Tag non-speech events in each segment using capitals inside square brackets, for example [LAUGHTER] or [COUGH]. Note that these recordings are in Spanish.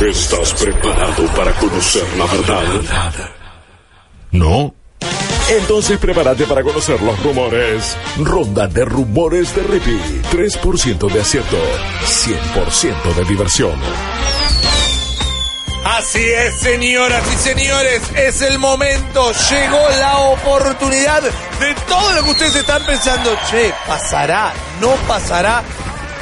¿Estás preparado para conocer la verdad? ¿No? Entonces prepárate para conocer los rumores. Ronda de rumores de Rippy. 3% de acierto, 100% de diversión. Así es, señoras y señores, es el momento, llegó la oportunidad de todo lo que ustedes están pensando. Che, ¿pasará? ¿No pasará?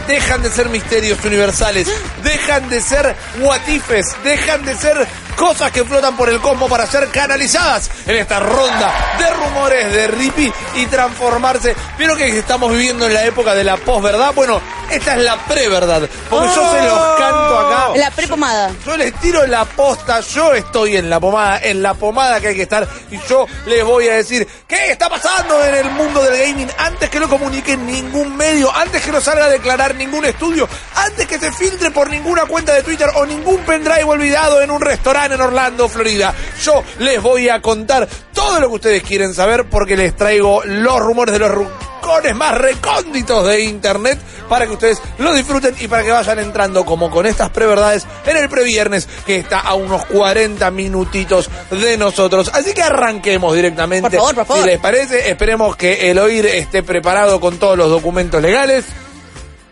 Dejan de ser misterios universales, dejan de ser guatifes, dejan de ser cosas que flotan por el cosmos para ser canalizadas en esta ronda de rumores de Rippy y transformarse. Pero que estamos viviendo en la época de la posverdad. Bueno, esta es la pre-verdad, porque yo se los canto acá. La prepomada. Yo les tiro la posta, yo estoy en la pomada, en la pomada que hay que estar y yo les voy a decir qué está pasando en el mundo del gaming antes que lo comunique ningún medio, antes que no salga a declarar ningún estudio, antes que se filtre por ninguna cuenta de Twitter o ningún pendrive olvidado en un restaurante en Orlando, Florida. Yo les voy a contar todo lo que ustedes quieren saber porque les traigo los rumores de los rincones más recónditos de internet para que ustedes lo disfruten y para que vayan entrando como con estas preverdades en el previernes que está a unos 40 minutitos de nosotros. Así que arranquemos directamente. Por favor, por favor. Si les parece, esperemos que el oír esté preparado con todos los documentos legales.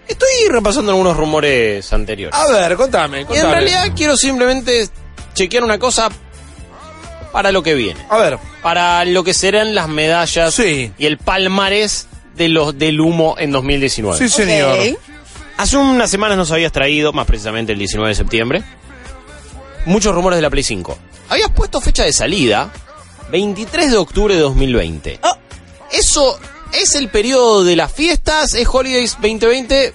Estoy repasando algunos rumores anteriores. A ver, contame, Y en contame. realidad quiero simplemente chequear una cosa para lo que viene. A ver, Para lo que serán las medallas Sí. y el palmarés de los del humo en 2019. sí señor. Hace unas semanas nos habías traído, más precisamente el 19 de septiembre, muchos rumores de la Play 5. Habías puesto fecha de salida 23 de octubre de 2020. Oh. ¿Eso es el periodo de las fiestas? ¿Es Holidays 2020?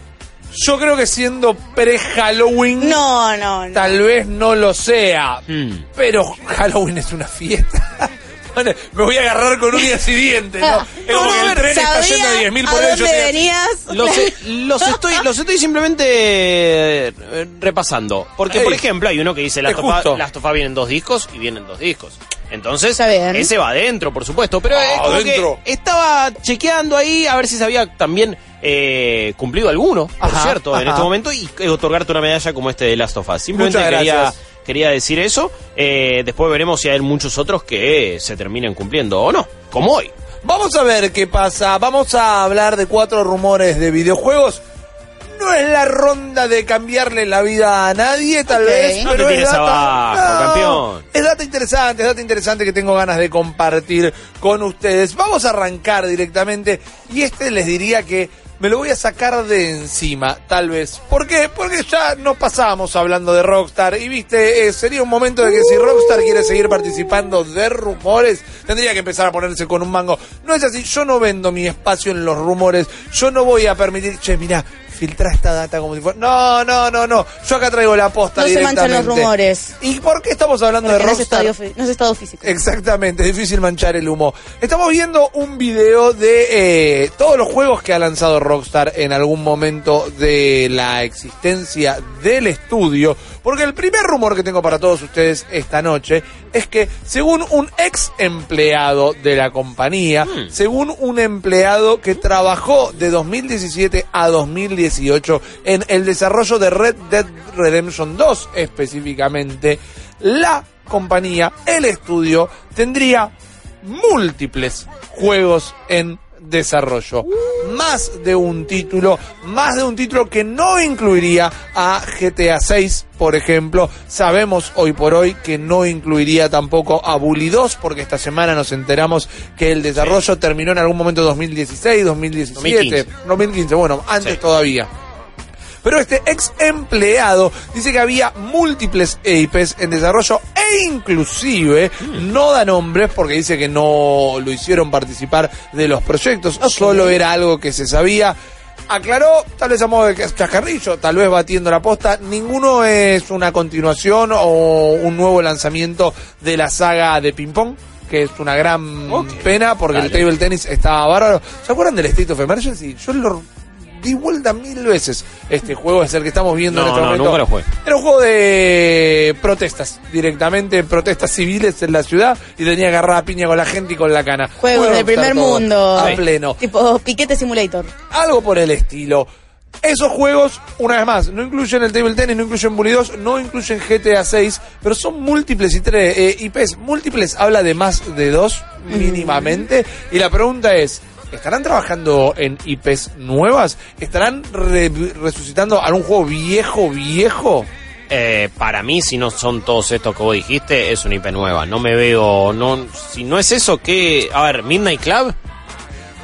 Yo creo que siendo pre-Halloween, No, no, no. tal vez no lo sea. Hmm. Pero Halloween es una fiesta. [LAUGHS] Me voy a agarrar con uñas y dientes, ¿no? [LAUGHS] Es como que el tren está yendo a 10.000 a por hora. yo venías. Los, [LAUGHS] los estoy, los estoy simplemente eh, repasando. Porque, Ey. por ejemplo, hay uno que dice Last of Us vienen dos discos y vienen dos discos. Entonces, ese va adentro, por supuesto. Pero es como adentro. que estaba chequeando ahí a ver si se había también eh, cumplido alguno, por Ajá, cierto, en este momento y otorgarte una medalla como este de Last of Us. Simplemente Muchas quería, gracias. Quería decir eso. Eh, después veremos si hay muchos otros que se terminen cumpliendo o no, como hoy. Vamos a ver qué pasa. Vamos a hablar de cuatro rumores de videojuegos. No es la ronda de cambiarle la vida a nadie, tal vez, No te pero es tires data, abajo, campeón. Es data interesante, es data interesante que tengo ganas de compartir con ustedes. Vamos a arrancar directamente y este les diría que me lo voy a sacar de encima, tal vez. ¿Por qué? Porque ya no pasamos hablando de Rockstar y viste, eh, sería un momento de que si Rockstar quiere seguir participando de rumores, tendría que empezar a ponerse con un mango. No es así, yo no vendo mi espacio en los rumores, yo no voy a permitir, che, mira, filtra esta data como si fuera... No, no, no, no, yo acá traigo la posta No se manchan directamente. los rumores. ¿Y por qué estamos hablando Porque de no es, Rockstar? estado, fi- no es estado físico. Exactamente, es difícil manchar el humo. Estamos viendo un video de eh, todos los juegos que ha lanzado Rockstar en algún momento de la existencia del estudio, porque el primer rumor que tengo para todos ustedes esta noche es que según un ex empleado de la compañía, según un empleado que trabajó de 2017 a 2018 en el desarrollo de Red Dead Redemption 2 específicamente, la compañía, el estudio, tendría múltiples juegos en desarrollo. Más de un título, más de un título que no incluiría a GTA 6, por ejemplo. Sabemos hoy por hoy que no incluiría tampoco a Bully 2, porque esta semana nos enteramos que el desarrollo terminó en algún momento 2016, 2017, 2015. 2015, bueno, antes Sí. todavía. Pero este ex empleado dice que había múltiples EIPs en desarrollo e inclusive no da nombres porque dice que no lo hicieron participar de los proyectos, solo era algo que se sabía. Aclaró, tal vez a modo de chascarrillo, tal vez batiendo la posta, ninguno es una continuación o un nuevo lanzamiento de la saga de ping pong que es una gran pena porque el table tennis estaba bárbaro. ¿Se acuerdan del State of Emergency? Yo lo di vuelta mil veces. Este juego es el que estamos viendo en No, este no, momento. nunca lo jugué. Era un juego de protestas, directamente protestas civiles en la ciudad y tenía que agarrar a piña con la gente y con la cana. Juegos Bueno, del primer mundo. A pleno. Tipo Piquete Simulator. Algo por el estilo. Esos juegos, una vez más, no incluyen el Table Tennis, no incluyen Bully 2, no incluyen GTA 6, pero son múltiples y tres, eh, IPs. Múltiples habla de más de dos, mínimamente. Y la pregunta es, ¿estarán trabajando en IPs nuevas? ¿Estarán re- resucitando algún juego viejo, viejo? Eh, para mí, si no son todos estos que vos dijiste, es una IP nueva. No me veo. no Si no es eso, ¿qué? A ver, Midnight Club.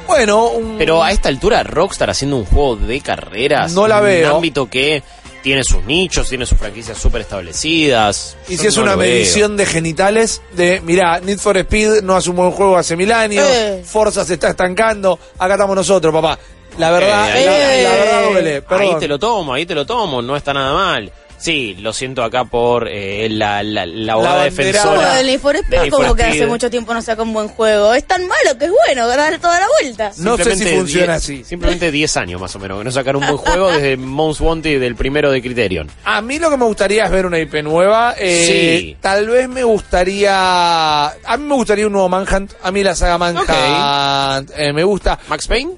Bueno, un... Pero a esta altura, Rockstar haciendo un juego de carreras. No la en veo. Un ámbito que tiene sus nichos, tiene sus franquicias súper establecidas. Y Yo si es no una medición de genitales, de, mirá, Need for Speed no hace un buen juego hace mil años, Eh. Forza se está estancando, acá estamos nosotros, papá. La verdad, Eh, la, ahí- la verdad duele, Ahí te lo tomo, ahí te lo tomo, no está nada mal. Sí, lo siento acá por eh, la, la, la abogada defensora. el Speed, Need for como que Speed. hace mucho tiempo no saca un buen juego. Es tan malo que es bueno, dar toda la vuelta. No sé si Simplemente funciona die- así. Simplemente 10 años más o menos, que no sacar un buen juego desde [LAUGHS] Most Wanted del primero de Criterion. A mí lo que me gustaría es ver una IP nueva. eh, Sí. Tal vez me gustaría. A mí me gustaría un nuevo Manhunt. A mí la saga Manhunt eh, me gusta. Max Payne,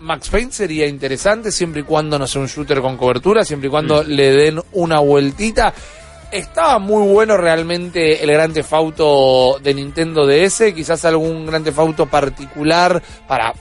Max Payne sería interesante siempre y cuando no sea un shooter con cobertura, siempre y cuando Mm. le den una vueltita. Estaba muy bueno realmente el Gran Theft Auto de Nintendo DS, quizás algún Gran Theft Auto particular para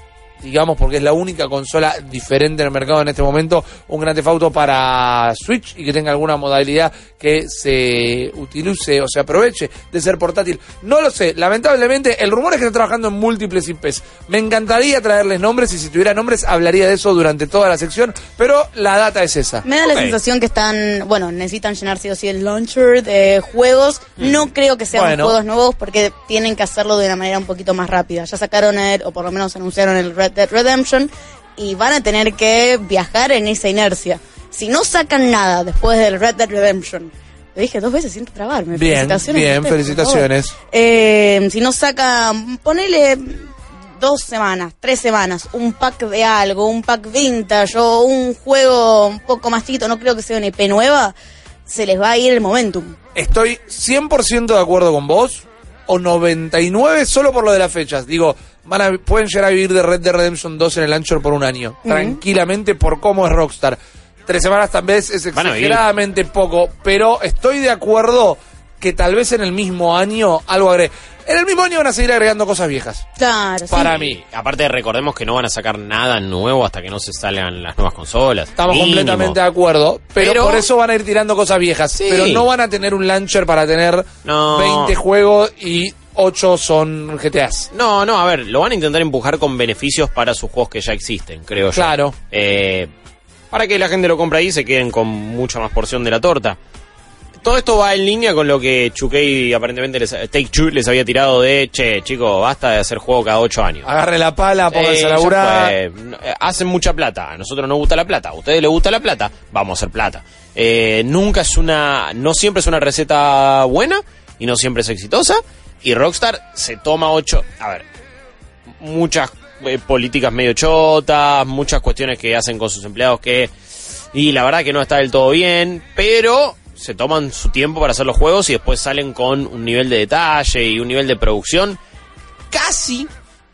digamos porque es la única consola diferente en el mercado en este momento, un Gran Theft Auto para Switch y que tenga alguna modalidad que se utilice o se aproveche de ser portátil. No lo sé, lamentablemente el rumor es que está trabajando en múltiples IPs. Me encantaría traerles nombres y si tuviera nombres hablaría de eso durante toda la sección, pero la data es esa. Me da la sensación que están, bueno, necesitan llenar sí o sí el launcher de juegos. No creo que sean Bueno. juegos nuevos porque tienen que hacerlo de una manera un poquito más rápida. Ya sacaron el, o por lo menos anunciaron el Red Dead Redemption y van a tener que viajar en esa inercia. Si no sacan nada después del Red Dead Redemption, lo dije dos veces sin trabarme. Bien, felicitaciones. bien, usted, felicitaciones. Eh, si no sacan, ponele dos semanas, tres semanas, un pack de algo, un pack vintage o un juego un poco más chiquito, no creo que sea una IP nueva, se les va a ir el momentum. Estoy 100% de acuerdo con vos, o 99 solo por lo de las fechas. Digo, van a, pueden llegar a vivir de Red Dead Redemption 2 en el launcher por un año, tranquilamente por cómo es Rockstar. Tres semanas tal vez es exageradamente poco, pero estoy de acuerdo que tal vez en el mismo año algo agregue. En el mismo año van a seguir agregando cosas viejas. Claro. Para mí. aparte recordemos que no van a sacar nada nuevo hasta que no se salgan las nuevas consolas. Estamos Mínimo. completamente de acuerdo, pero, Pero- por eso van a ir tirando cosas viejas. Sí. Pero no van a tener un launcher para tener No. 20 juegos y 8 son GTAs. No, no, a ver, lo van a intentar empujar con beneficios para sus juegos que ya existen, creo yo. Claro. Eh, para que la gente lo compre ahí y se queden con mucha más porción de la torta. Todo esto va en línea con lo que Chukey aparentemente les, Take Two les había tirado de, che, chico, basta de hacer juego cada ocho años. Agarre la pala, pónganse a laburar. Hacen mucha plata. A nosotros nos gusta la plata. A ustedes les gusta la plata. Vamos a hacer plata. Eh, nunca es una. No siempre es una receta buena y no siempre es exitosa. Y Rockstar se toma ocho. A ver. Muchas eh, políticas medio chotas. Muchas cuestiones que hacen con sus empleados que. Y la verdad que no está del todo bien. Pero se toman su tiempo para hacer los juegos y después salen con un nivel de detalle y un nivel de producción casi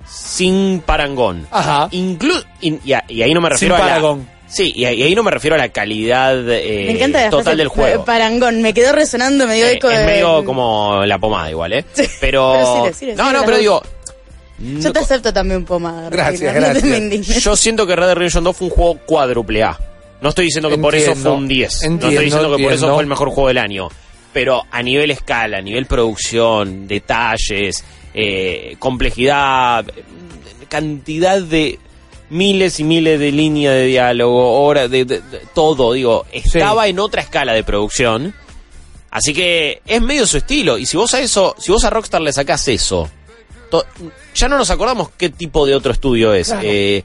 sin parangón. Ajá. Inclu y, y a- y ahí no me refiero Sin a la. Sí, y, ahí no me refiero a la calidad eh, Me encanta la total frase del juego. Parangón, me quedó resonando, me dio Eh, eco es de- medio como la pomada igual, ¿eh? Sí, Pero, [LAUGHS] pero sí, sí, sí, no, no, pero digo, Yo te acepto también pomada. Gracias, no te me yo siento que Red Dead Redemption 2 fue un juego cuádruple A. No estoy diciendo que por eso fue un 10. no estoy diciendo que por eso fue el mejor juego del año. Pero a nivel escala, a nivel producción, detalles, eh, complejidad, cantidad de miles y miles de líneas de diálogo, horas de, de- de- todo, digo, estaba en otra escala de producción. Así que es medio su estilo. Y si vos a eso, si vos a Rockstar le sacás eso, to- ya no nos acordamos qué tipo de otro estudio es. Claro. Eh,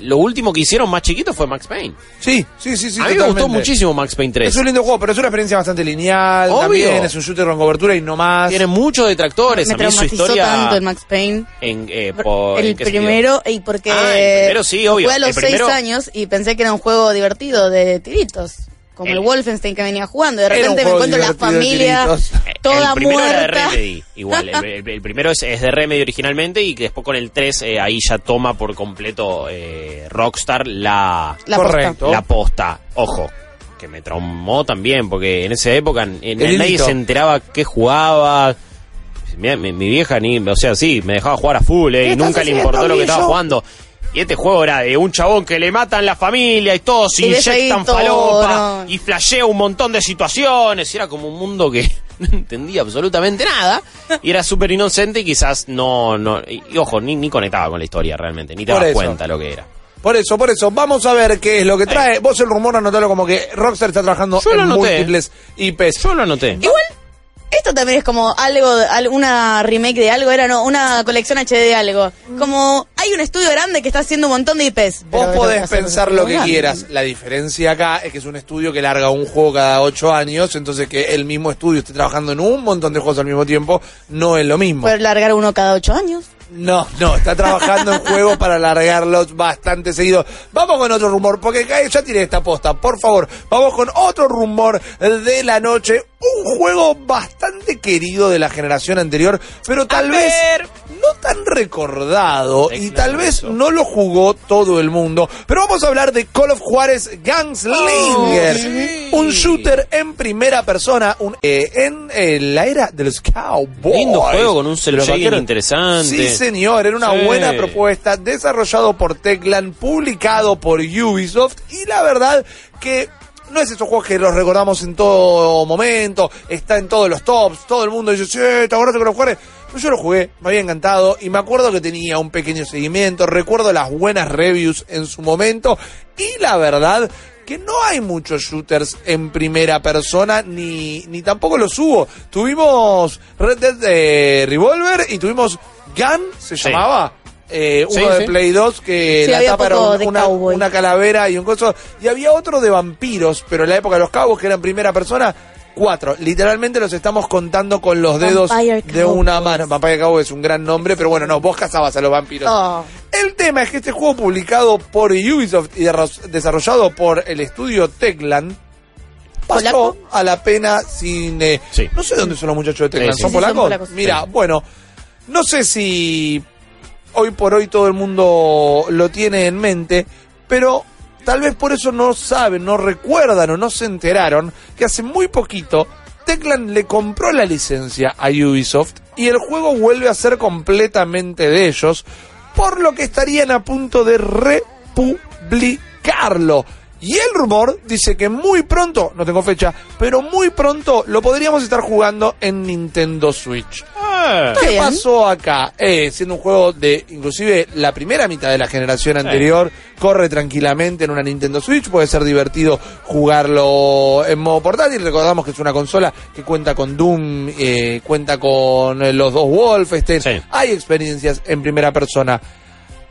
lo último que hicieron más chiquito fue Max Payne. Sí, sí, sí, sí. a mí me gustó muchísimo Max Payne 3. Es un lindo juego, pero es una experiencia bastante lineal. Obvio. También es un shooter con cobertura y no más. Tiene muchos detractores. me a mí su historia tanto el Max Payne. en, eh, por- el primero, y porque Ah, el primero sí, obvio. fue a los seis años y pensé que era un juego divertido de tiritos. Como el, El- Wolfenstein que venía jugando. De repente me encuentro la familia, toda el primero era de muerta. Remedy, igual. El, el- el primero es, es de Remedy originalmente y que después con el 3 eh, ahí ya toma por completo eh, Rockstar la, La Correcto. posta. la posta. Ojo, que me traumó también, porque en esa época en- nadie se enteraba qué jugaba. Mi, mi- mi vieja ni, o sea, sí, me dejaba jugar a full eh, ¿Qué y nunca le importó lo que estaba jugando. Y este juego era de un chabón que le matan la familia y todos ahí inyectan todo, falopa no. y flashea un montón de situaciones. Y era como un mundo que [LAUGHS] no entendía absolutamente nada. Y era súper inocente y quizás no, no y, y ojo, ni, ni conectaba con la historia realmente, ni te Por eso. cuenta lo que era. Por eso, por eso, vamos a ver qué es lo que trae. Vos el rumor anotalo como que Rockstar está trabajando Yo lo en múltiples IPs. Yo lo anoté. Igual, esto también es como algo, una remake de algo, era no, una colección HD de algo. Como hay un estudio grande que está haciendo un montón de IPs. Vos podés pensar lo que grande. quieras. La diferencia acá es que es un estudio que larga un juego cada ocho años, entonces que el mismo estudio esté trabajando en un montón de juegos al mismo tiempo no es lo mismo. Poder largar uno cada ocho años. No, no, está trabajando en juegos para largarlos bastante seguido. Vamos con otro rumor, porque acá ya tiré esta posta, por favor. Vamos con otro rumor de la noche. Un juego bastante querido de la generación anterior, pero tal vez no tan recordado y tal vez no lo jugó todo el mundo. Pero vamos a hablar de Call of Juárez Gunslinger, Oh, sí. un shooter en primera persona, un, eh, en eh, la era de los Cowboys. Lindo juego con un cel De los shading vaqueros. interesante. Sí, señor, era una Sí. buena propuesta, desarrollado por Teclan, publicado por Ubisoft y la verdad que no es esos juegos que los recordamos en todo momento, está en todos los tops, todo el mundo dice, sí, ¿te acuerdas que lo jugué? Pero yo lo jugué, me había encantado y me acuerdo que tenía un pequeño seguimiento, recuerdo las buenas reviews en su momento y la verdad que no hay muchos shooters en primera persona, ni, ni tampoco los hubo. Tuvimos Red Dead eh, Revolver y tuvimos Gun, se Sí. llamaba. Eh, uno Sí, de sí. Play 2 que Sí, la tapa era un- de una, una calavera y un coso. Y había otro de vampiros, pero en la época de los cabos, que era en primera persona, cuatro. Literalmente los estamos contando con los dedos Vampire de una Cowboys. mano. Vampire Cowboy es un gran nombre, pero bueno, no, vos cazabas a los vampiros. Oh. El tema es que este juego publicado por Ubisoft y desarrollado por el estudio Teclan pasó ¿Polaco? a la pena sin... eh, Sí. No sé dónde son los muchachos de Sí, sí, ¿son sí, son polacos? polacos. Mira, Sí. bueno, no sé si hoy por hoy todo el mundo lo tiene en mente, pero tal vez por eso no saben, no recuerdan o no se enteraron que hace muy poquito Teclan le compró la licencia a Ubisoft y el juego vuelve a ser completamente de ellos, por lo que estarían a punto de republicarlo. Y el rumor dice que muy pronto, no tengo fecha, pero muy pronto lo podríamos estar jugando en Nintendo Switch. ¿Qué bien. pasó acá? Eh, siendo un juego de inclusive la primera mitad de la generación anterior, corre tranquilamente en una Nintendo Switch, puede ser divertido jugarlo en modo portátil. Recordamos que es una consola que cuenta con Doom, eh, cuenta con eh, los dos Wolfenstein, Sí. hay experiencias en primera persona.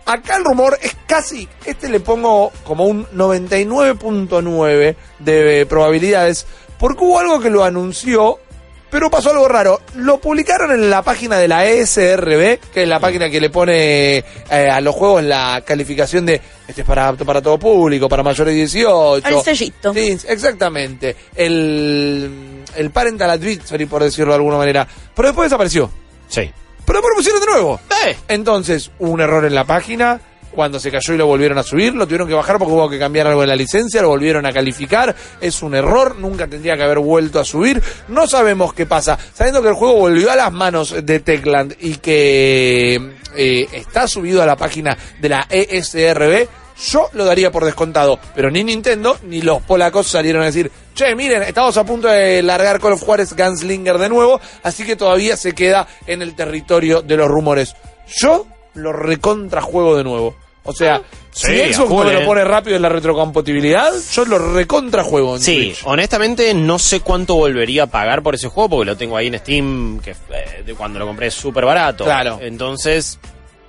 Acá el rumor es casi, este le pongo como un 99.9 de probabilidades, porque hubo algo que lo anunció, pero pasó algo raro. Lo publicaron en la página de la ESRB, que es la página que le pone eh, a los juegos la calificación de este es para apto para todo público, para mayores de 18. El sellito. Sí, exactamente. El, el parental advisory, por decirlo de alguna manera. Pero después desapareció. Sí. Pero después lo pusieron de nuevo. Eh, Entonces, hubo un error en la página. Cuando se cayó y lo volvieron a subir, lo tuvieron que bajar porque hubo que cambiar algo en la licencia, lo volvieron a calificar. Es un error, nunca tendría que haber vuelto a subir. No sabemos qué pasa. Sabiendo que el juego volvió a las manos de Techland y que eh, está subido a la página de la ESRB, yo lo daría por descontado. Pero ni Nintendo ni los polacos salieron a decir, che, miren, estamos a punto de largar Call of Juárez Gunslinger de nuevo, así que todavía se queda en el territorio de los rumores. Yo lo recontrajuego de nuevo. O sea, Sí, si Xbox no me lo eh. pone rápido en la retrocompatibilidad, yo lo recontrajuego en Sí, honestamente no sé cuánto volvería a pagar por ese juego porque lo tengo ahí en Steam, que eh, de cuando lo compré es súper barato. Claro. Entonces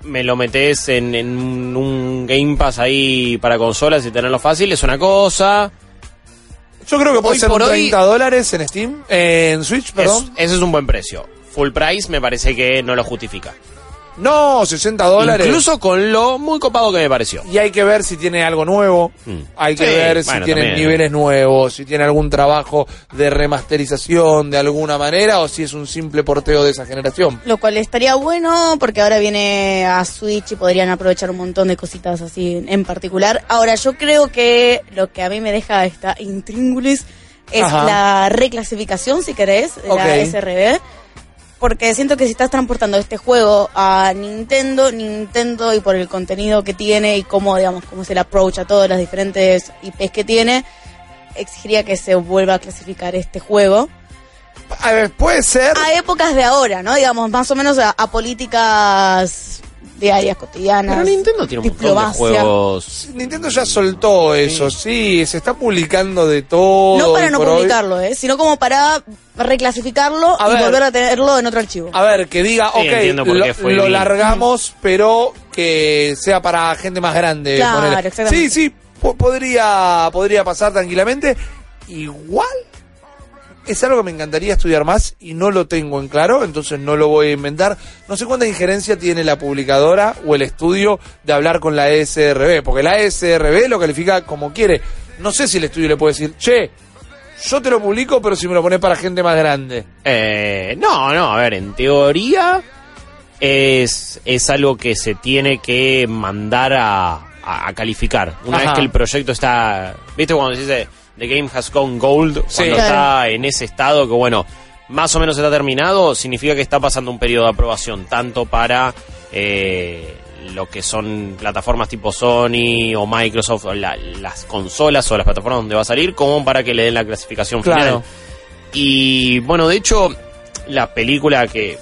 me lo metes en, en un Game Pass ahí para consolas y tenerlo fácil, es una cosa. Yo creo que puede ser por un hoy- 30 dólares en Steam, en Switch, perdón. Es- ese es un buen precio. Full price me parece que no lo justifica. No, 60 dólares. Incluso con lo muy copado que me pareció. Y hay que ver si tiene algo nuevo, Mm. hay que Sí, ver si bueno, tiene también. niveles nuevos, si tiene algún trabajo de remasterización de alguna manera o si es un simple porteo de esa generación. Lo cual estaría bueno porque ahora viene a Switch y podrían aprovechar un montón de cositas así en particular. Ahora, yo creo que lo que a mí me deja esta intríngulis es Ajá. la reclasificación, si querés, de Ok. la SRB. Porque siento que si estás transportando este juego a Nintendo, Nintendo y por el contenido que tiene y cómo, digamos, cómo es el approach a todas las diferentes IPs que tiene, exigiría que se vuelva a clasificar este juego A ver, puede ser. a épocas de ahora, ¿no? Digamos, más o menos a, a políticas diarias, cotidianas. Pero Nintendo tiene un montón de juegos. Nintendo ya soltó eso, sí, se está publicando de todo. No para no publicarlo, ¿eh? Sino como para reclasificarlo A y ver. volver a tenerlo en otro archivo. A ver, que diga, Sí, ok, lo, fue largamos, pero que sea para gente más grande. Claro, ponele. exactamente. Sí, sí, po- podría, podría pasar tranquilamente. Igual es algo que me encantaría estudiar más y no lo tengo en claro, entonces no lo voy a inventar. No sé cuánta injerencia tiene la publicadora o el estudio de hablar con la ESRB, porque la ESRB lo califica como quiere. No sé si el estudio le puede decir, che, yo te lo publico, pero si me lo pones para gente más grande. Eh, no, no, a ver, en teoría es, es algo que se tiene que mandar a, a- a calificar. Una Ajá. vez que el proyecto está. ¿Viste cuando se dice The game has gone gold? Sí. Cuando está en ese estado que, bueno, más o menos está terminado, significa que está pasando un periodo de aprobación, tanto para. eh, lo que son plataformas tipo Sony o Microsoft, o la- las consolas o las plataformas donde va a salir, como para que le den la clasificación Claro. final. Y bueno, de hecho, la película que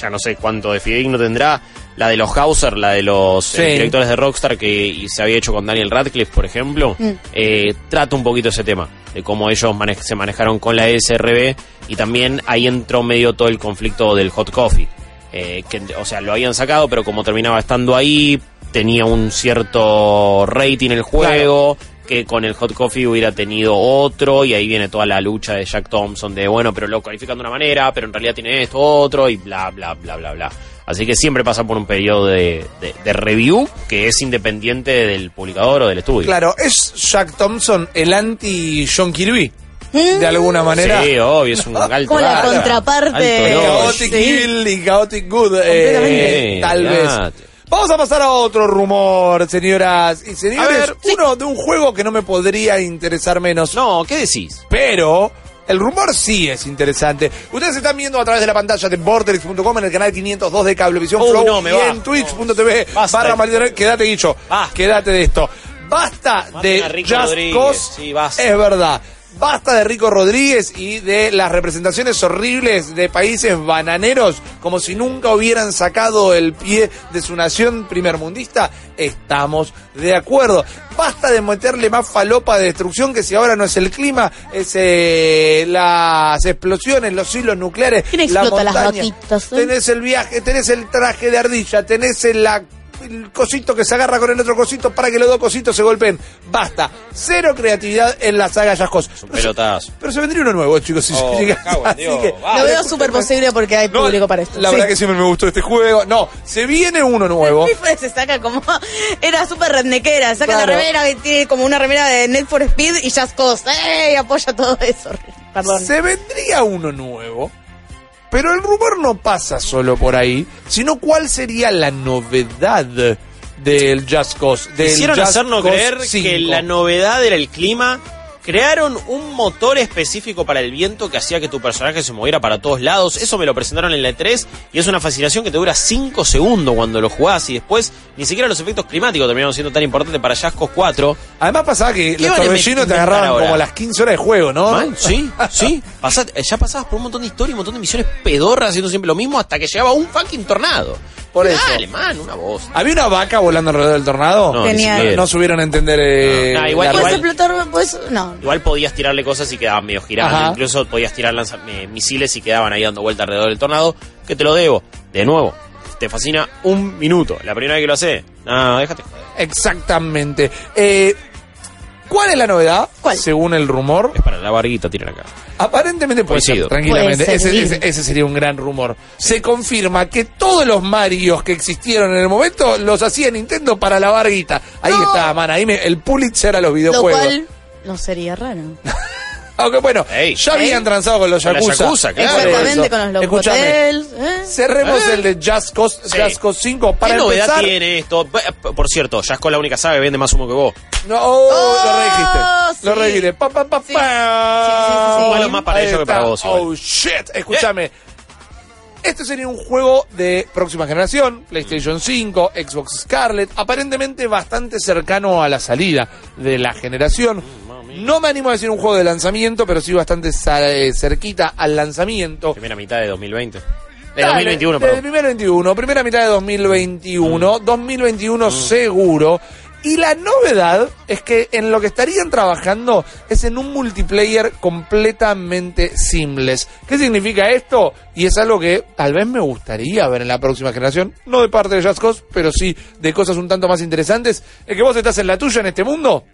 ya no sé cuánto de fidedigno tendrá, la de los Hauser, la de los Sí. eh, directores de Rockstar que y se había hecho con Daniel Radcliffe, por ejemplo, Mm. eh, trata un poquito ese tema, de cómo ellos mane- se manejaron con la SRB y también ahí entró medio todo el conflicto del hot coffee. Eh, que, o sea, lo habían sacado, pero como terminaba estando ahí, tenía un cierto rating el juego, que con el hot coffee hubiera tenido otro, y ahí viene toda la lucha de Jack Thompson de, bueno, pero lo califican de una manera, pero en realidad tiene esto, otro, y bla, bla, bla, bla, bla. Así que siempre pasa por un periodo de, de- de review que es independiente del publicador o del estudio. Claro, es Jack Thompson el anti John Kirby, de alguna manera. Sí, obvio, es un [LAUGHS] alto. Como la alto contraparte. lodge. Chaotic Sí. Evil y Chaotic Good, eh, tal vez. Vamos a pasar a otro rumor, señoras y señores. A ver, uno de un juego que no me podría interesar menos. No, ¿qué decís? Pero el rumor sí es interesante. Ustedes están viendo a través de la pantalla de Vortex.com en el canal 502 de Cablevisión Oh, Flow no, me y va. en twitch.tv barra Quédate, Guicho. Quédate de esto. Basta Maten de Just Rodríguez. Cause. Sí, basta. Es verdad. Basta de Rico Rodríguez y de las representaciones horribles de países bananeros, como si nunca hubieran sacado el pie de su nación primermundista. Estamos de acuerdo. Basta de meterle más falopa de destrucción que si ahora no es el clima, es eh, las explosiones, los hilos nucleares. ¿Quién la explota las montaña. vaquitas, eh? Tenés el viaje, tenés el traje de ardilla, tenés la- el cosito que se agarra con el otro cosito para que los dos cositos se golpeen. Basta. Cero creatividad en la saga. Es un Pero se- vendría uno nuevo, chicos. Si Oh, llega- así Dios, que-. Lo veo súper posible porque hay No, público para esto. La Sí. verdad que siempre me gustó este juego. No, se viene uno nuevo. [LAUGHS] Fue, se saca como. Era súper rednequera. Saca Claro. la remera que tiene como una remera de Net for Speed y Just Cause. ¡Ey! Apoya todo eso. Perdón. Se vendría uno nuevo. Pero el rumor no pasa solo por ahí, sino cuál sería la novedad del Just Cause. Del Quisieron Just hacernos creer que 5. la novedad era el clima. Crearon un motor específico para el viento que hacía que tu personaje se moviera para todos lados. Eso me lo presentaron en la E3 y es una fascinación que te dura 5 segundos cuando lo jugás y después ni siquiera los efectos climáticos terminaron siendo tan importantes para Jaskos 4. Además pasaba que ¿Qué los a torbellinos te agarraban ahora? como a las 15 horas de juego, ¿no? Man, sí, [LAUGHS] sí. Pasat- ya pasabas por un montón de historias, un montón de misiones pedorras haciendo siempre lo mismo hasta que llegaba un fucking tornado. Por eso. Dale, man, una voz. ¿Había una vaca volando alrededor del tornado? No. No supieron entender eh, No, no, igual- la ¿Puedes igual- explotar? Pues, no. Igual podías tirarle cosas y quedaban medio girando. Ajá. Incluso podías tirar lanza- eh, misiles y quedaban ahí dando vuelta alrededor del tornado. Que te lo debo. De nuevo, te fascina un minuto. La primera vez que lo hace, no, déjate. joder. Exactamente. Eh, ¿Cuál es la novedad? ¿Cuál? Según el rumor, Es para la barguita, tiran acá. aparentemente puede ser, Coincido. tranquilamente. Puede ser, ese, sí. ese- ese sería un gran rumor. Se confirma que todos los Marios que existieron en el momento los hacía Nintendo para la barguita. Ahí No. está, man. Ahí me- el Pulitzer a los Lo videojuegos. cual no sería raro. [LAUGHS] Aunque bueno, Ey. ya habían Ey. transado con los Con la Yakuza. Yakuza, claro. Exactamente, con los Escúchame. ¿eh? Cerremos ¿Eh? el de Just Cause, Sí. Just Cause 5 para ¿Qué novedad empezar. tiene esto? Por cierto, Jasco es la única saga que vende más humo que vos. No, oh, Oh, lo redijiste. Lo sí. redijiste. Pa, pa, pa, Sí. pa. Sí, sí, sí, sí. Igual es más para Ahí ellos que está. para vos, igual. Oh, shit. Escúchame. Este sería un juego de próxima generación, PlayStation 5, Xbox Scarlet, aparentemente bastante cercano a la salida de la generación. No me animo a decir un juego de lanzamiento, pero sí bastante eh, cerquita al lanzamiento. Primera mitad de 2020. De Dale, 2021, de perdón. 2021, primera mitad de 2021, 2021 seguro. Y la novedad es que en lo que estarían trabajando es en un multiplayer completamente seamless. ¿Qué significa esto? Y es algo que tal vez me gustaría ver en la próxima generación, no de parte de Just Cause, pero sí de cosas un tanto más interesantes. Es que vos estás en la tuya en este mundo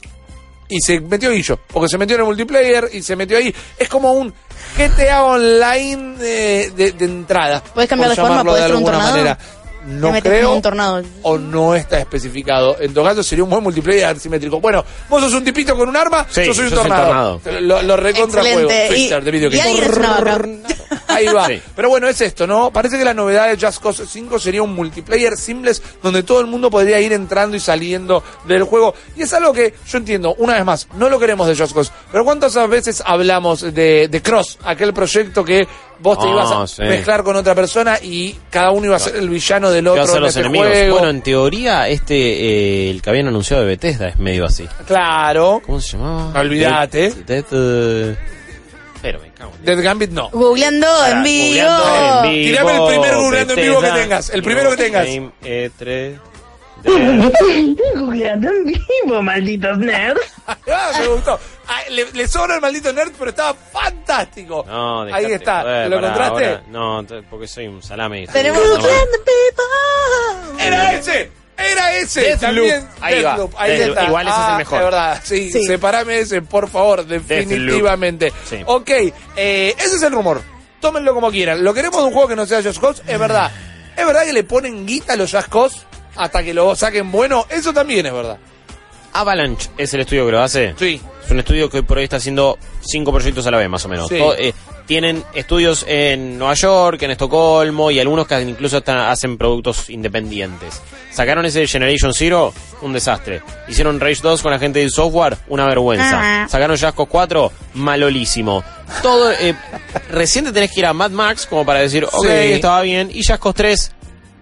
y se metió Guillo, porque se metió en el multiplayer y se metió ahí. Es como un GTA Online de, de- de entrada. ¿Puedes cambiar de forma? llamarlo ¿Puede de ser un alguna tornado? manera. No creo. un tornado. O no está especificado. En todo caso, sería un buen multiplayer asimétrico. Bueno, vos sos un tipito con un arma, Sí, yo soy un soy tornado. Lo, lo recontra juego. Excelente. Twister de video y [LAUGHS] Ahí va. Sí. Pero bueno, es esto, ¿no? Parece que la novedad de Just Cause 5 sería un multiplayer seamless donde todo el mundo podría ir entrando y saliendo del juego. Y es algo que yo entiendo, una vez más, no lo queremos de Just Cause. Pero ¿cuántas veces hablamos de, de Cross, aquel proyecto que vos te Ah, ibas a sí. mezclar con otra persona y cada uno iba a ser el villano del ¿Qué va otro en los este enemigos? juego? Bueno, en teoría, este, eh, el que habían anunciado de Bethesda es medio así. Claro. ¿Cómo se llamaba? Olvídate. Pero me cago en Dead Gambit no. Googleando en vivo. Googleando en vivo. Tirame el primer googleando en vivo que tengas, el primero que tengas. Game E3. Death. Googleando en vivo, malditos nerds. [LAUGHS] Ah, me gustó. Ah, le, le sobra el maldito nerd, pero estaba fantástico. No, Ahí está. joder, ¿Lo encontraste? ahora- no, porque soy un salame. Tenemos No, Googleando people. Era ese. Era ese. También. Ahí va. Está. Igual ese es el Ah, mejor. De verdad. Sí, Sí. separame ese, por favor. Definitivamente. Sí. Ok. eh, ese es el rumor. Tómenlo como quieran. Lo queremos de un juego que no sea Just Cause. Es verdad. Es verdad que le ponen guita a los Just Cause hasta que lo saquen bueno. Eso también es verdad. Avalanche es el estudio que lo hace. Sí. Es un estudio que hoy por hoy está haciendo cinco proyectos a la vez, más o menos. Sí. Todo, eh, tienen estudios en Nueva York, en Estocolmo y algunos que incluso hasta hacen productos independientes. Sacaron ese Generation Zero, un desastre. Hicieron Rage 2 con la gente del software, una vergüenza. Ajá. Sacaron Jasco 4, malolísimo. Todo, eh, recién te tenés que ir a Mad Max como para decir, ok, Sí. estaba bien. Y Jasco 3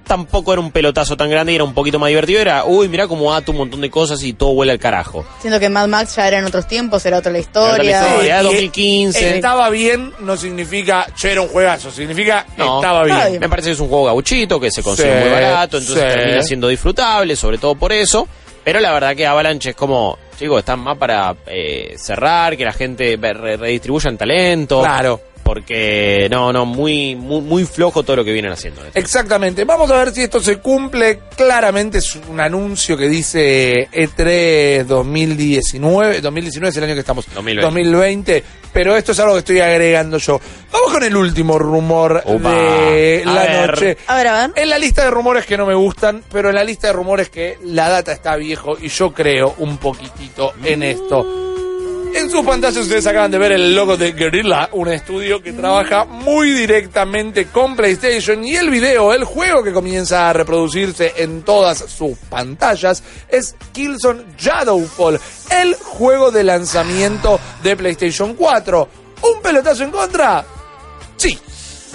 tampoco era un pelotazo tan grande y era un poquito más divertido. Era, uy, mirá cómo ato un montón de cosas y todo vuela al carajo. Siento que Mad Max ya era en otros tiempos, era otra la Era otra la historia. historia. Ya, Y 2015. Estaba bien no significa, che, era un juegazo. Significa, No. estaba bien. Me parece que es un juego gauchito, que se consigue Sí, muy barato, entonces sí. termina siendo disfrutable, sobre todo por eso. Pero la verdad que Avalanche es como, chicos, están más para eh, cerrar, que la gente re- redistribuya talento. Claro. Porque, no, no, muy, muy, muy flojo todo lo que vienen haciendo. Exactamente. Vamos a ver si esto se cumple. Claramente es un anuncio que dice E E3 2019. 2019 es el año que estamos. 2020. 2020. Pero esto es algo que estoy agregando yo. Vamos con el último rumor Opa. de A la ver. noche. A ver, a ver. En la lista de rumores que no me gustan, pero en la lista de rumores que la data está viejo y yo creo un poquitito en esto. En sus pantallas ustedes acaban de ver el logo de Guerrilla, un estudio que trabaja muy directamente con PlayStation y el video, el juego que comienza a reproducirse en todas sus pantallas es Killzone Shadowfall, el juego de lanzamiento de PlayStation 4. ¿Un pelotazo en contra? Sí.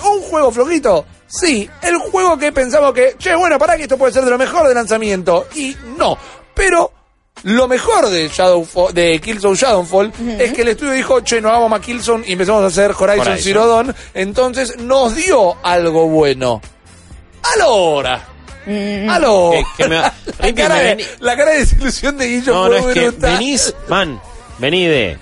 ¿Un juego flojito? Sí. El juego que pensamos que, che, bueno, para que esto puede ser de lo mejor de lanzamiento. Y no. Pero lo mejor de Shadowfall, de Killzone Shadowfall es que el estudio dijo, che, no hagamos más Killzone y empezamos a hacer Horizon, Horizon. Zero Dawn. Entonces nos dio algo bueno. A la hora. A la hora. Que- que me- [LAUGHS] la, cara de, la cara de desilusión de Guillo No, no, es que venís, man, vení de...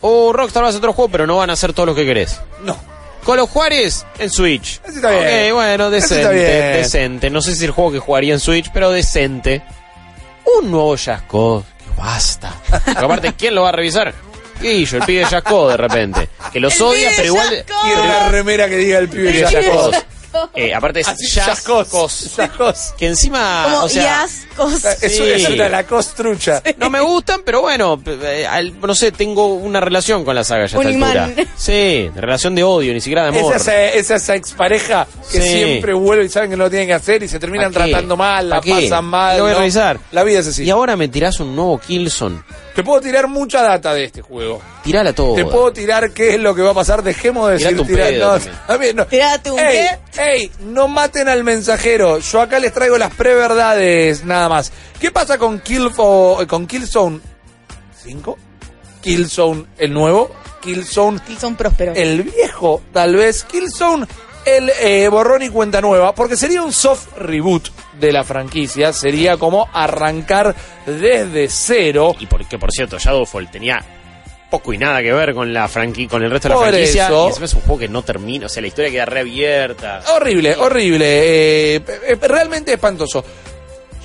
Oh, Rockstar va a hacer otro juego, pero no van a hacer todo lo que querés. No. Colo Juárez en Switch. Ese está bien. Ok, bueno, decente, está bien. decente. No sé si es el juego que jugaría en Switch, pero decente. Un nuevo Jasco. basta. Porque aparte, ¿quién lo va a revisar? Guillo, el pibe Jaco de repente. Que los El odia, pero igual. Quiero una remera que diga el pibe que Eh, aparte es. Yascos. Yascos. Que encima. Como o sea, Yascos. Es, Sí. es una Lacoste trucha. no me gustan, pero bueno, eh, al- no sé, tengo una relación con la saga ya a Un esta imán. altura. Sí, relación de odio, ni siquiera de Es amor. esa, es esa expareja que Sí. siempre vuelve y saben que no lo tienen que hacer y se terminan ¿Pa qué? tratando mal, la ¿Pa qué? pasan mal. Lo voy a ¿no? revisar. La vida es así. Y ahora me tirás un nuevo Killzone. Te puedo tirar mucha data de este juego. Tirala todo. Te puedo tirar qué es lo que va a pasar. Dejemos de decir Tirate un tirar. pedo no, también. [LAUGHS] también no. Tirate un ey, ey, no maten al mensajero. Yo acá les traigo las preverdades nada más. ¿Qué pasa con Killfo, con Killzone 5? Killzone el nuevo, Killzone Son prósperos. el viejo, tal vez Killzone el eh, borrón y cuenta nueva, porque sería un soft reboot de la franquicia, sería como arrancar desde cero. Y porque, por cierto, Shadowfall tenía poco y nada que ver con la franqui con el resto de la Por franquicia. eso- Y encima es un juego que no termina. O sea, la historia queda reabierta. Horrible, horrible, eh, eh, realmente espantoso.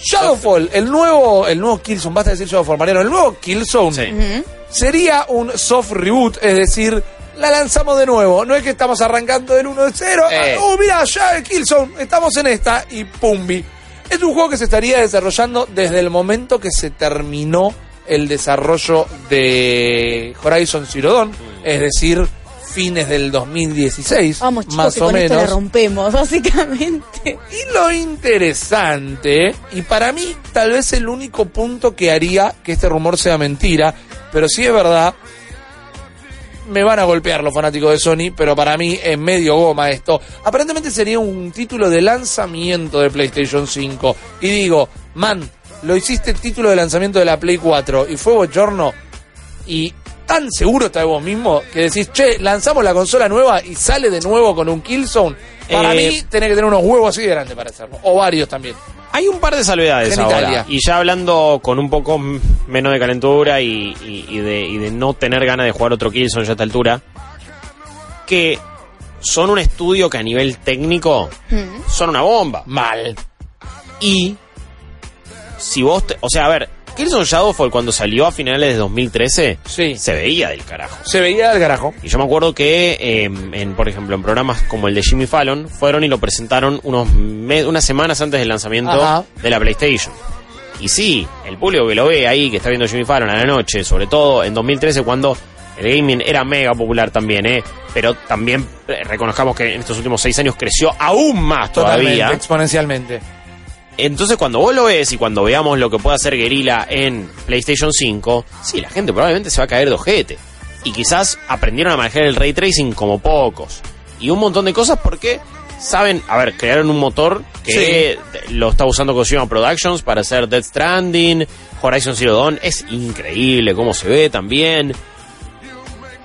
Shadowfall, el nuevo, el nuevo Killzone, basta decir Shadowfall, Mariano, el nuevo Killzone Sí. Sería un soft reboot, es decir, la lanzamos de nuevo. No es que estamos arrancando del 1 de 0. Eh. Oh, mira, ya el Killzone, estamos en esta y pumbi. Es un juego que se estaría desarrollando desde el momento que se terminó el desarrollo de Horizon Zero Dawn, es decir, fines del 2016, Vamos, chicos, más que o con esto la menos. rompemos, [LAUGHS] básicamente. Y lo interesante, y para mí tal vez el único punto que haría que este rumor sea mentira, pero si es verdad, me van a golpear los fanáticos de Sony, pero para mí es medio goma esto. Aparentemente sería un título de lanzamiento de PlayStation 5. Y digo, man, lo hiciste título de lanzamiento de la Play 4 y fue bochorno. Y tan seguro está de vos mismo que decís, che, lanzamos la consola nueva y sale de nuevo con un Killzone. Para Eh, mí, tenés que tener unos huevos así de grandes para hacerlo. O varios también. Hay un par de salvedades ahora. Y ya hablando con un poco menos de calentura y, y- y de, y de no tener ganas de jugar otro Killzone ya a esta altura, que son un estudio que a nivel técnico Mm. son una bomba. Mal. Y si vos, te- o sea, a ver, Killzone Shadowfall cuando salió a finales de 2013 Sí. se veía del carajo. Se veía del carajo. Y yo me acuerdo que, eh, en, por ejemplo, en programas como el de Jimmy Fallon, fueron y lo presentaron unos unas semanas antes del lanzamiento Ajá. de la PlayStation. Y sí, el público que lo ve ahí, que está viendo Jimmy Fallon a la noche, sobre todo en 2013 cuando el gaming era mega popular también, ¿eh? Pero también eh, reconozcamos que en estos últimos seis años creció aún más Totalmente, todavía. exponencialmente. Entonces, cuando vos lo ves y cuando veamos lo que puede hacer Guerrilla en PlayStation 5, sí, la gente probablemente se va a caer de ojete. Y quizás aprendieron a manejar el ray tracing como pocos. Y un montón de cosas porque saben, a ver, crearon un motor que lo está usando Kojima Productions para hacer Death Stranding, Horizon Zero Dawn. Es increíble cómo se ve también.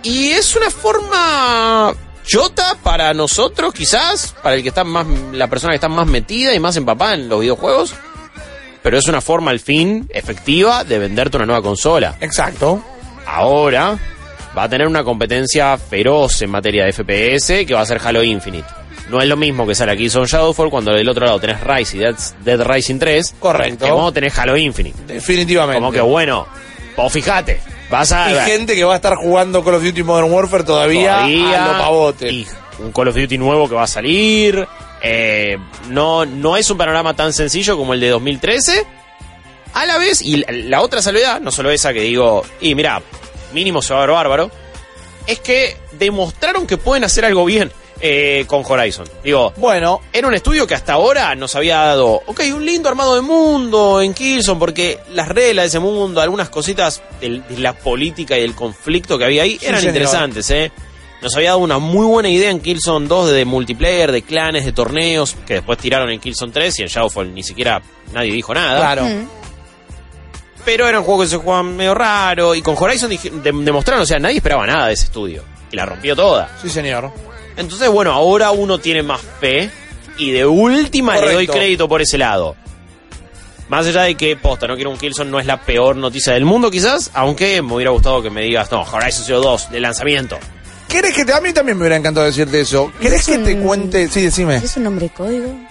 Y es una forma chota para nosotros, quizás, para el que está más, la persona que está más metida y más empapada en los videojuegos. Pero es una forma al fin efectiva de venderte una nueva consola. Exacto. Ahora va a tener una competencia feroz en materia de FPS que va a ser Halo Infinite. No es lo mismo que sale aquí son Shadowfall cuando del otro lado tenés Rise y Dead, Dead Rising 3. Correcto. Que cuando tenés Halo Infinite. Definitivamente. Como que bueno, vos fijate, vas a... Y gente que va a estar jugando Call of Duty Modern Warfare todavía, todavía, a lo pavote. y un Call of Duty nuevo que va a salir. eh, no, no es un panorama tan sencillo como el de 2013. A la vez, y la, la otra salvedad, no solo esa que digo, y mira, mínimo se va a ver bárbaro, es que demostraron que pueden hacer algo bien eh, con Horizon. Digo, Bueno, era un estudio que hasta ahora nos había dado, ok, un lindo armado de mundo en Killzone, porque las reglas de ese mundo, algunas cositas del- de, la política y el conflicto que había ahí Sí, eran señor. interesantes, ¿eh? Nos había dado una muy buena idea en Killzone 2 de multiplayer, de clanes, de torneos, que después tiraron en Killzone 3 y en Shadowfall ni siquiera nadie dijo nada. claro. Mm. Pero era un juego que se jugaba medio raro, y con Horizon demostraron, o sea, nadie esperaba nada de ese estudio. Y la rompió toda. Sí, señor. Entonces, bueno, ahora uno tiene más fe y de última le doy crédito por ese lado. Más allá de que, posta, no quiero un Killzone no es la peor noticia del mundo quizás, aunque me hubiera gustado que me digas, no, Horizon Zero 2 de lanzamiento. ¿Querés que te, a mí también me hubiera encantado decirte eso? ¿Querés Es que te cuente? Sí, decime. ¿Es un nombre de código?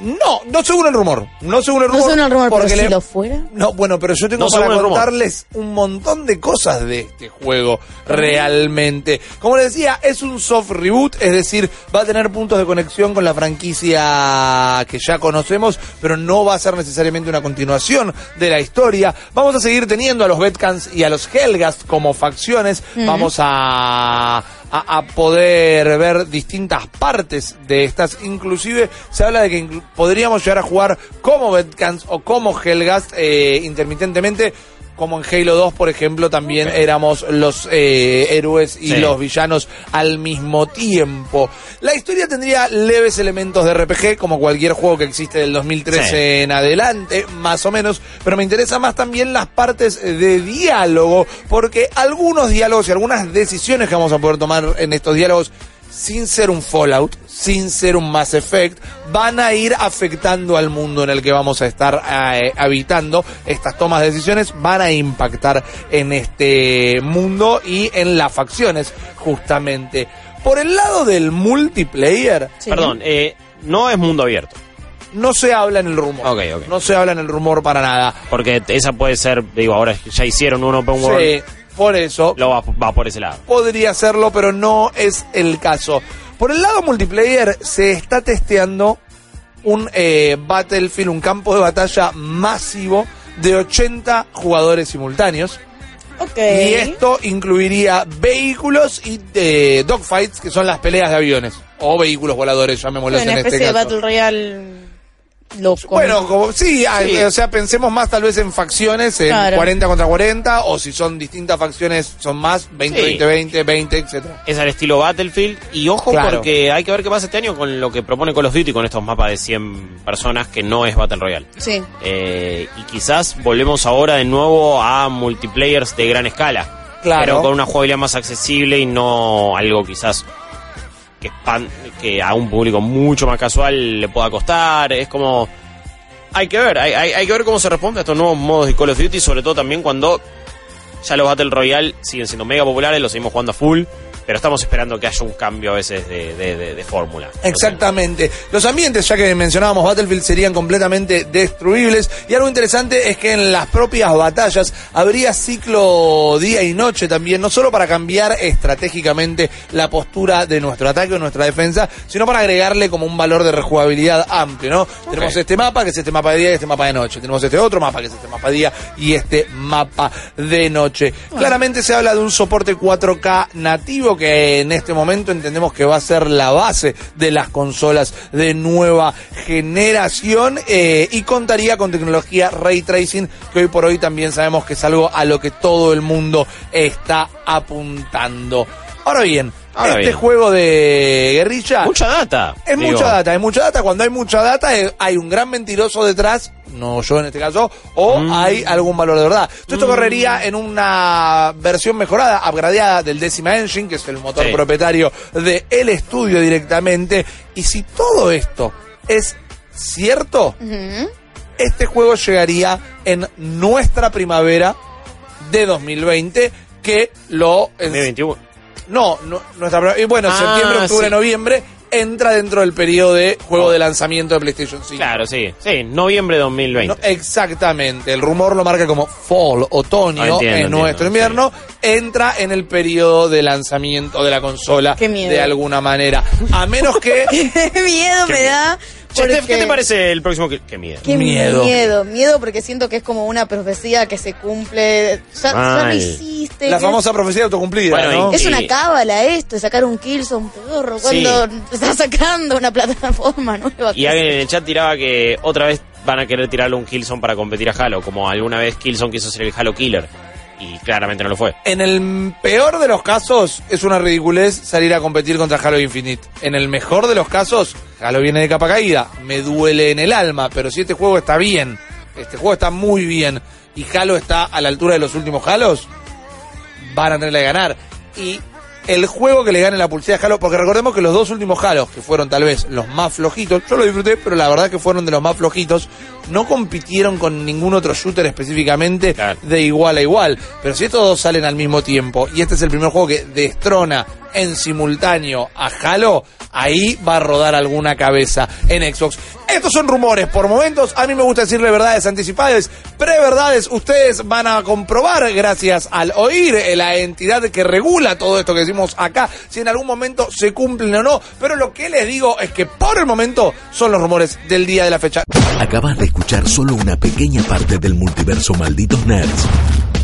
No, no según el rumor. No según el No rumor. según el rumor, pero porque si le- lo fuera. No, bueno, pero yo tengo No para contarles un montón de cosas de este juego realmente. Como les decía, es un soft reboot, es decir, va a tener puntos de conexión con la franquicia que ya conocemos, pero no va a ser necesariamente una continuación de la historia. Vamos a seguir teniendo a los Betkans y a los Helgast como facciones. Vamos a a, poder ver distintas partes de estas. Inclusive se habla de que podríamos llegar a jugar como Betkans o como Helgast eh, intermitentemente. Como en Halo 2, por ejemplo, también éramos los eh, héroes y Sí. los villanos al mismo tiempo. La historia tendría leves elementos de RPG, como cualquier juego que existe del 2013 Sí. en adelante, más o menos, pero me interesa más también las partes de diálogo, porque algunos diálogos y algunas decisiones que vamos a poder tomar en estos diálogos, sin ser un Fallout, sin ser un Mass Effect, van a ir afectando al mundo en el que vamos a estar eh, habitando. Estas tomas de decisiones van a impactar en este mundo y en las facciones, justamente. Por el lado del multiplayer, Sí. Perdón, eh, no es mundo abierto. no se habla en el rumor. No se habla en el rumor para nada. Porque esa puede ser, digo, ahora ya hicieron un open world. Sí, por eso Lo va, va por ese lado. podría serlo, pero no es el caso. Por el lado multiplayer se está testeando un eh, Battlefield, un campo de batalla masivo de 80 jugadores simultáneos. Ok. Y esto incluiría vehículos y eh, dogfights, que son las peleas de aviones. O vehículos voladores, llamémoslos Una en este especie de caso. Battle Royale Bueno, como, sí, ah, Sí. o sea, pensemos más tal vez en facciones, en Claro. 40 contra 40, o si son distintas facciones, son más, 20, Sí. 20, 20, 20, etcétera. Es al estilo Battlefield. Y ojo, Claro. porque hay que ver qué pasa este año con lo que propone Call of Duty con estos mapas de 100 personas que no es Battle Royale. Sí. Eh, y quizás volvemos ahora de nuevo a multiplayers de gran escala. Claro. Pero con una jugabilidad más accesible y no algo quizás que, a un público mucho más casual le pueda costar. Es como... Hay que ver, hay, hay- hay que ver cómo se responde a estos nuevos modos de Call of Duty, sobre todo también cuando ya los Battle Royale siguen siendo mega populares, los seguimos jugando a full, pero estamos esperando que haya un cambio a veces de, de- de- de fórmula. Exactamente. Los ambientes, ya que mencionábamos Battlefield, serían completamente destruibles. Y algo interesante es que en las propias batallas habría ciclo día y noche también, no solo para cambiar estratégicamente la postura de nuestro ataque o nuestra defensa, sino para agregarle como un valor de rejugabilidad amplio, ¿no? Tenemos este mapa, que es este mapa de día y este mapa de noche. Tenemos este otro mapa, que es este mapa de día y este mapa de noche. Claramente se habla de un soporte 4K nativo que en este momento entendemos que va a ser la base de las consolas de nueva generación eh, y contaría con tecnología ray tracing que hoy por hoy también sabemos que es algo a lo que todo el mundo está apuntando. Ahora bien, Ahora este bien. juego de guerrilla Mucha data. es digo. mucha data, es mucha data. Cuando hay mucha data, eh, hay un gran mentiroso detrás, no yo en este caso, o Mm. hay algún valor de verdad. Todo esto correría en una versión mejorada, upgradeada del Decima Engine, que es el motor Sí. propietario de el estudio directamente. Y si todo esto es cierto, este juego llegaría en nuestra primavera de 2020, que lo... 2021. No, no y bueno, Ah, septiembre, octubre, sí. noviembre entra dentro del periodo de juego Oh. de lanzamiento de PlayStation 5. Claro, sí. Sí, noviembre de 2020. No, exactamente, el rumor lo marca como fall, otoño, entiendo, en entiendo, nuestro invierno, entra en el periodo de lanzamiento de la consola Qué miedo. de alguna manera. A menos que [LAUGHS] Qué miedo me da. Steph, porque- ¿Qué te parece el próximo? Qué, qué miedo. Qué Miedo. miedo. miedo, porque siento que es como una profecía que se cumple. Ya, ya lo hiciste. la famosa profecía autocumplida, Bueno, ¿no? Es, una cábala esto, sacar un Killzone pedorro Sí. cuando te estás sacando una plataforma [LAUGHS] nueva. Y alguien en el chat tiraba que otra vez van a querer tirarle un Killzone para competir a Halo, como alguna vez Killzone quiso ser el Halo Killer. Y claramente no lo fue. En el peor de los casos, es una ridiculez salir a competir contra Halo Infinite. En el mejor de los casos, Halo viene de capa caída. Me duele en el alma, pero si este juego está bien, este juego está muy bien, y Halo está a la altura de los últimos Halos, van a tener que ganar. Y el juego que le gane la pulsera a Halo, porque recordemos que los dos últimos Halos, que fueron tal vez los más flojitos, yo lo disfruté, pero la verdad que fueron de los más flojitos, no compitieron con ningún otro shooter específicamente Claro. de igual a igual. Pero si estos dos salen al mismo tiempo, y este es el primer juego que destrona en simultáneo a Halo, ahí va a rodar alguna cabeza en Xbox. Estos son rumores por momentos. A mí me gusta decirle verdades anticipadas, preverdades. Ustedes van a comprobar, gracias al oír la entidad que regula todo esto que decimos acá, si en algún momento se cumplen o no. Pero lo que les digo es que por el momento son los rumores del día de la fecha. Acabas de escuchar solo una pequeña parte del multiverso Malditos Nerds.